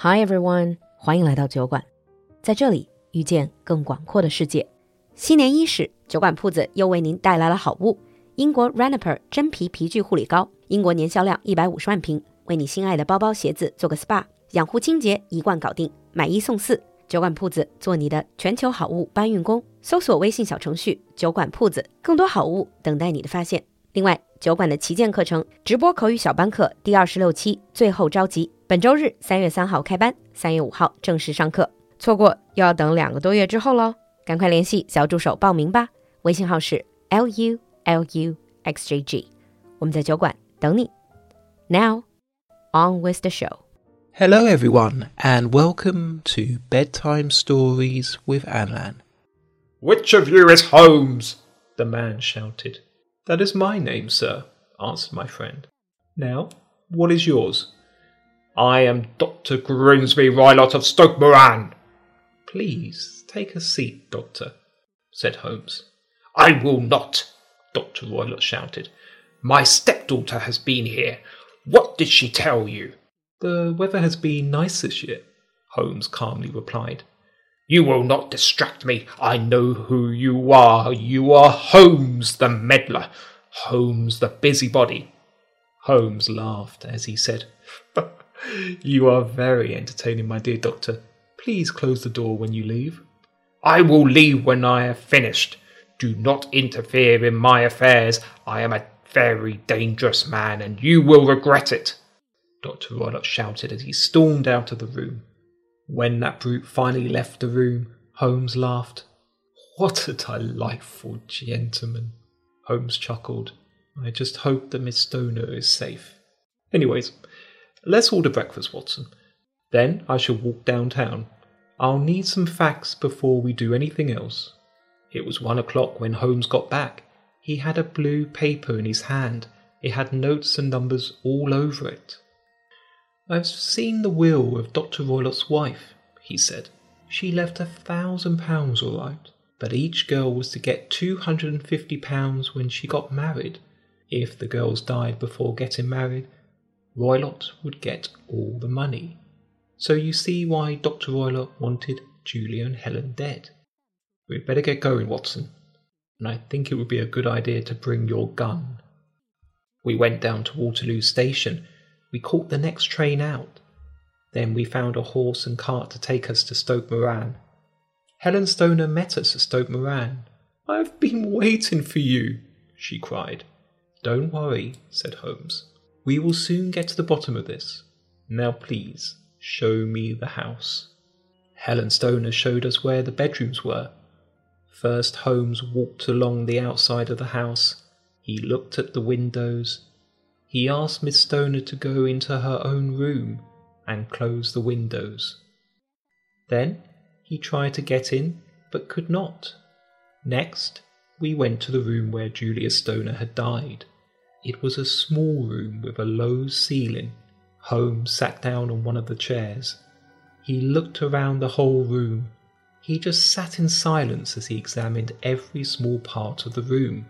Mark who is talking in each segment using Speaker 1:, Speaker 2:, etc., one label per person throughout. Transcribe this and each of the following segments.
Speaker 1: Hi everyone，欢迎来到酒馆，在这里遇见更广阔的世界。新年伊始，酒馆铺子又为您带来了好物——英国 Raniper 真皮皮具护理膏。英国年销量一百五十万瓶，为你心爱的包包、鞋子做个 SPA，养护清洁一罐搞定，买一送四。酒馆铺子做你的全球好物搬运工，搜索微信小程序“酒馆铺子”，更多好物等待你的发现。另外，酒馆的旗舰课程直播口语小班课第二十六期最后召集，本周日三月三号开班，三月五号正式上课，错过又要等两个多月之后喽！赶快联系小助手报名吧，微信号是 l u l u x j g，我们在酒馆等你。Now on with the show.
Speaker 2: Hello, everyone, and welcome to Bedtime Stories with Alan.
Speaker 3: Which of you is Holmes?
Speaker 2: The man shouted. That is my name, sir, answered my friend. Now, what is yours?
Speaker 3: I am Dr. Grimesby Roylott of Stoke Moran.
Speaker 2: Please take a seat, Doctor, said Holmes.
Speaker 3: I will not, Dr. Roylott shouted. My stepdaughter has been here. What did she tell you?
Speaker 2: The weather has been nice this year, Holmes calmly replied.
Speaker 3: You will not distract me. I know who you are. You are Holmes the meddler, Holmes the busybody.
Speaker 2: Holmes laughed as he said, You are very entertaining, my dear doctor. Please close the door when you leave.
Speaker 3: I will leave when I have finished. Do not interfere in my affairs. I am a very dangerous man, and you will regret it.
Speaker 2: Dr. Roylott shouted as he stormed out of the room. When that brute finally left the room, Holmes laughed. What a delightful gentleman! Holmes chuckled. I just hope that Miss Stoner is safe. Anyways, let's order breakfast, Watson. Then I shall walk downtown. I'll need some facts before we do anything else. It was one o'clock when Holmes got back. He had a blue paper in his hand. It had notes and numbers all over it. I've seen the will of Dr. Roylott's wife, he said. She left a thousand pounds all right, but each girl was to get two hundred and fifty pounds when she got married. If the girls died before getting married, Roylott would get all the money. So you see why Dr. Roylott wanted Julia and Helen dead. We'd better get going, Watson, and I think it would be a good idea to bring your gun. We went down to Waterloo Station we caught the next train out. Then we found a horse and cart to take us to Stoke Moran. Helen Stoner met us at Stoke Moran. I've been waiting for you, she cried. Don't worry, said Holmes. We will soon get to the bottom of this. Now, please, show me the house. Helen Stoner showed us where the bedrooms were. First, Holmes walked along the outside of the house. He looked at the windows, he asked Miss Stoner to go into her own room and close the windows. Then he tried to get in, but could not. Next, we went to the room where Julia Stoner had died. It was a small room with a low ceiling. Holmes sat down on one of the chairs. He looked around the whole room. He just sat in silence as he examined every small part of the room.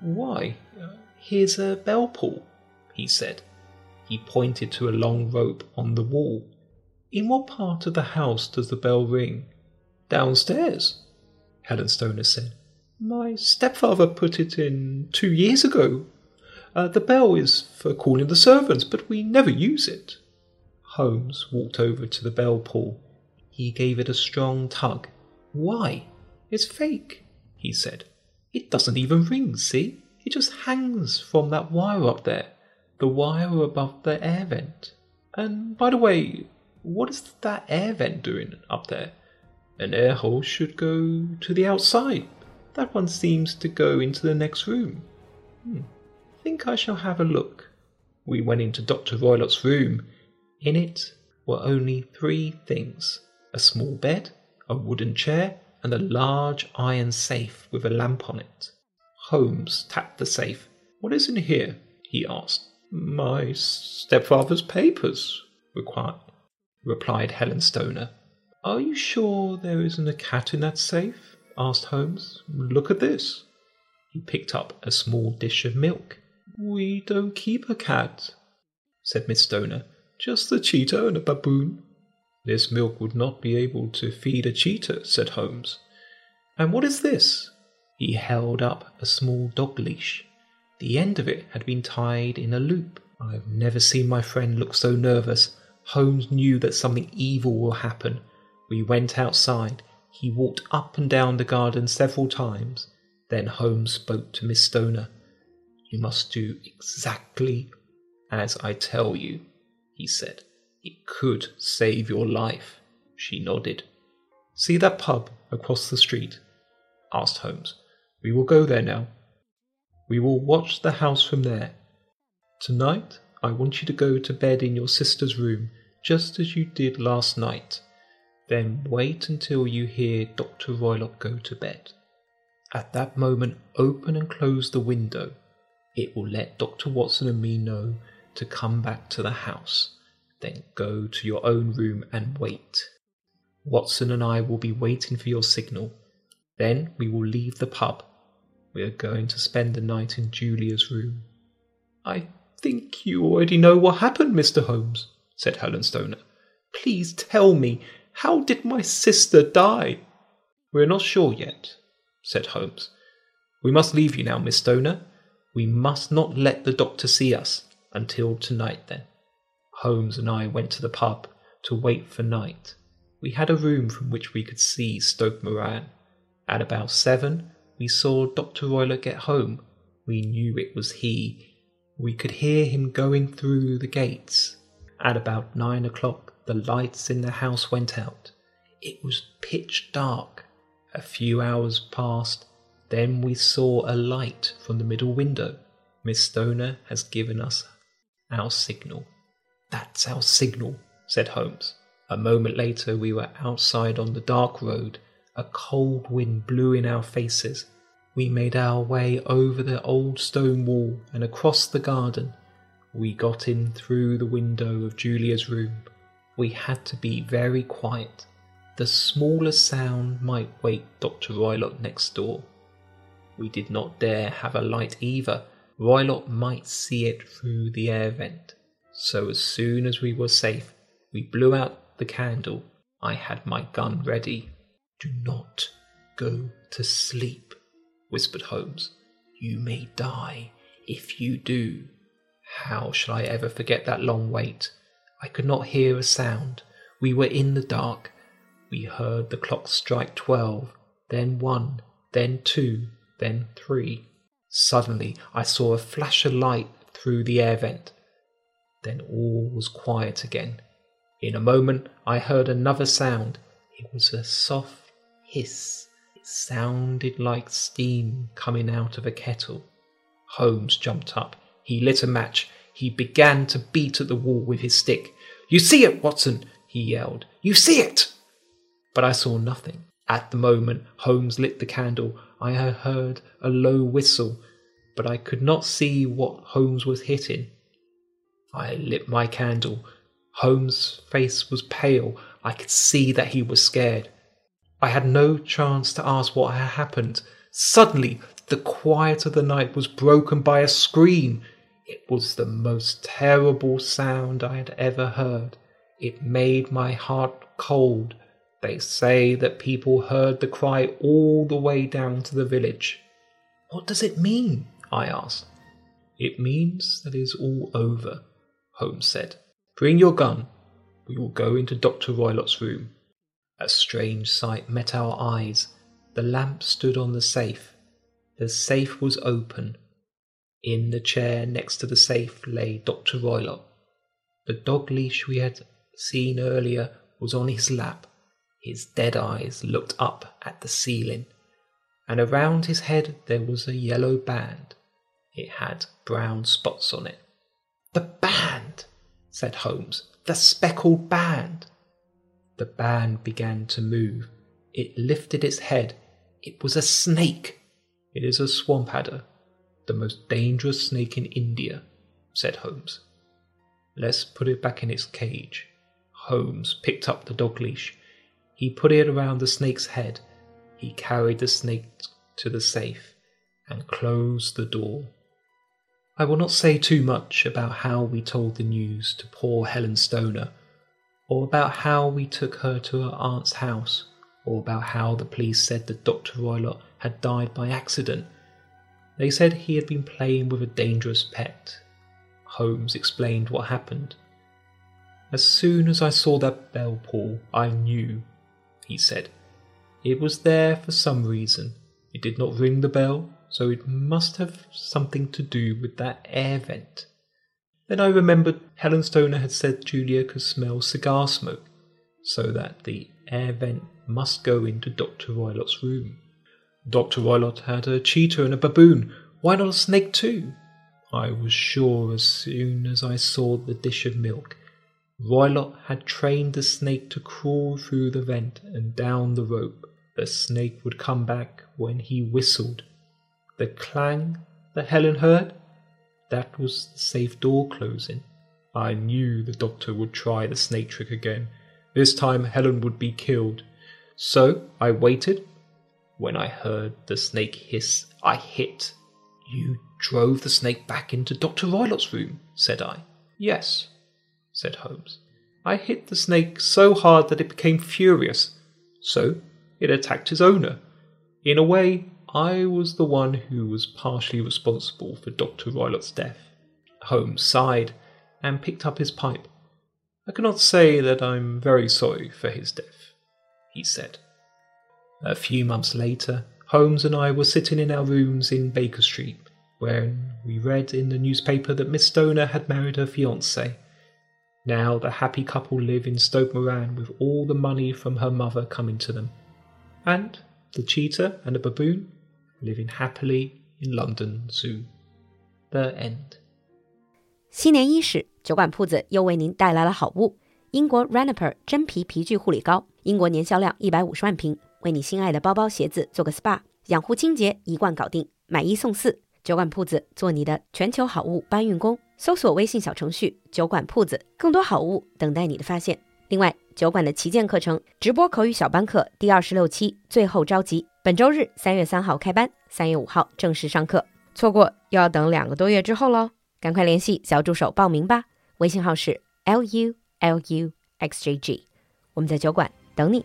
Speaker 2: Why, here's a bell pull, he said. He pointed to a long rope on the wall. In what part of the house does the bell ring? Downstairs, Helen Stoner said. My stepfather put it in two years ago. Uh, the bell is for calling the servants, but we never use it. Holmes walked over to the bell pull. He gave it a strong tug. Why? It's fake, he said. It doesn't even ring, see? It just hangs from that wire up there the wire above the air vent. And by the way, what is that air vent doing up there? An air hole should go to the outside. That one seems to go into the next room. Hmm. Think I shall have a look. We went into Dr. Roylott's room. In it were only three things a small bed, a wooden chair, and a large iron safe with a lamp on it. Holmes tapped the safe. What is in here? he asked. My stepfather's papers, required, replied Helen Stoner. Are you sure there isn't a cat in that safe? asked Holmes. Look at this. He picked up a small dish of milk. We don't keep a cat, said Miss Stoner. Just a cheetah and a baboon. This milk would not be able to feed a cheetah, said Holmes. And what is this? He held up a small dog leash. The end of it had been tied in a loop. I've never seen my friend look so nervous. Holmes knew that something evil will happen. We went outside. He walked up and down the garden several times. Then Holmes spoke to Miss Stoner. You must do exactly as I tell you, he said. It could save your life. She nodded. See that pub across the street? asked Holmes. We will go there now. We will watch the house from there. Tonight, I want you to go to bed in your sister's room, just as you did last night. Then wait until you hear Dr. Roylott go to bed. At that moment, open and close the window. It will let Dr. Watson and me know to come back to the house. Then go to your own room and wait. Watson and I will be waiting for your signal. Then we will leave the pub. We are going to spend the night in Julia's room. I think you already know what happened, Mr. Holmes, said Helen Stoner. Please tell me, how did my sister die? We're not sure yet, said Holmes. We must leave you now, Miss Stoner. We must not let the doctor see us until tonight, then. Holmes and I went to the pub to wait for night. We had a room from which we could see Stoke Moran. At about seven, we saw Dr. Roylott get home. We knew it was he. We could hear him going through the gates. At about nine o'clock, the lights in the house went out. It was pitch dark. A few hours passed. Then we saw a light from the middle window. Miss Stoner has given us our signal. That's our signal, said Holmes. A moment later, we were outside on the dark road. A cold wind blew in our faces. We made our way over the old stone wall and across the garden. We got in through the window of Julia's room. We had to be very quiet. The smallest sound might wake Dr. Roylott next door. We did not dare have a light either. Roylott might see it through the air vent. So as soon as we were safe, we blew out the candle. I had my gun ready. Do not go to sleep, whispered Holmes. You may die if you do. How shall I ever forget that long wait? I could not hear a sound. We were in the dark. We heard the clock strike twelve, then one, then two, then three. Suddenly I saw a flash of light through the air vent. Then all was quiet again. In a moment I heard another sound. It was a soft hiss. It sounded like steam coming out of a kettle. Holmes jumped up. He lit a match. He began to beat at the wall with his stick. You see it, Watson! he yelled. You see it! But I saw nothing. At the moment Holmes lit the candle, I heard a low whistle, but I could not see what Holmes was hitting. I lit my candle. Holmes' face was pale. I could see that he was scared. I had no chance to ask what had happened. Suddenly, the quiet of the night was broken by a scream. It was the most terrible sound I had ever heard. It made my heart cold. They say that people heard the cry all the way down to the village. What does it mean? I asked. It means that it is all over, Holmes said. Bring your gun. We will go into Dr. Roylott's room. A strange sight met our eyes. The lamp stood on the safe. The safe was open. In the chair next to the safe lay Dr. Roylott. The dog leash we had seen earlier was on his lap. His dead eyes looked up at the ceiling, and around his head there was a yellow band. It had brown spots on it. The band, said Holmes. The speckled band. The band began to move. It lifted its head. It was a snake. It is a swamp adder, the most dangerous snake in India, said Holmes. Let's put it back in its cage. Holmes picked up the dog leash. He put it around the snake's head. He carried the snake to the safe and closed the door. I will not say too much about how we told the news to poor Helen Stoner or about how we took her to her aunt's house, or about how the police said that Dr. Roylott had died by accident. They said he had been playing with a dangerous pet. Holmes explained what happened. As soon as I saw that bell, pull, I knew, he said. It was there for some reason. It did not ring the bell, so it must have something to do with that air vent. Then I remembered Helen Stoner had said Julia could smell cigar smoke, so that the air vent must go into Dr. Roylott's room. Dr. Roylott had a cheetah and a baboon. Why not a snake too? I was sure as soon as I saw the dish of milk. Roylott had trained the snake to crawl through the vent and down the rope. The snake would come back when he whistled. The clang that Helen heard? That was the safe door closing. I knew the doctor would try the snake trick again. This time Helen would be killed. So I waited. When I heard the snake hiss, I hit. You drove the snake back into Dr. Roylott's room, said I. Yes, said Holmes. I hit the snake so hard that it became furious. So it attacked his owner. In a way, I was the one who was partially responsible for Dr. Roylott's death. Holmes sighed and picked up his pipe. I cannot say that I'm very sorry for his death, he said. A few months later, Holmes and I were sitting in our rooms in Baker Street when we read in the newspaper that Miss Stoner had married her fiance. Now the happy couple live in Stoke Moran with all the money from her mother coming to them. And the cheetah and the baboon living happily in London Zoo. The end.
Speaker 1: 新年伊始，酒馆铺子又为您带来了好物——英国 Raniper 真皮皮具护理膏，英国年销量一百五十万瓶，为你心爱的包包、鞋子做个 SPA，养护清洁一罐搞定，买一送四。酒馆铺子做你的全球好物搬运工，搜索微信小程序“酒馆铺子”，更多好物等待你的发现。另外，酒馆的旗舰课程直播口语小班课第二十六期最后召集，本周日三月三号开班，三月五号正式上课，错过又要等两个多月之后喽！赶快联系小助手报名吧，微信号是 l u l u x j g，我们在酒馆等你。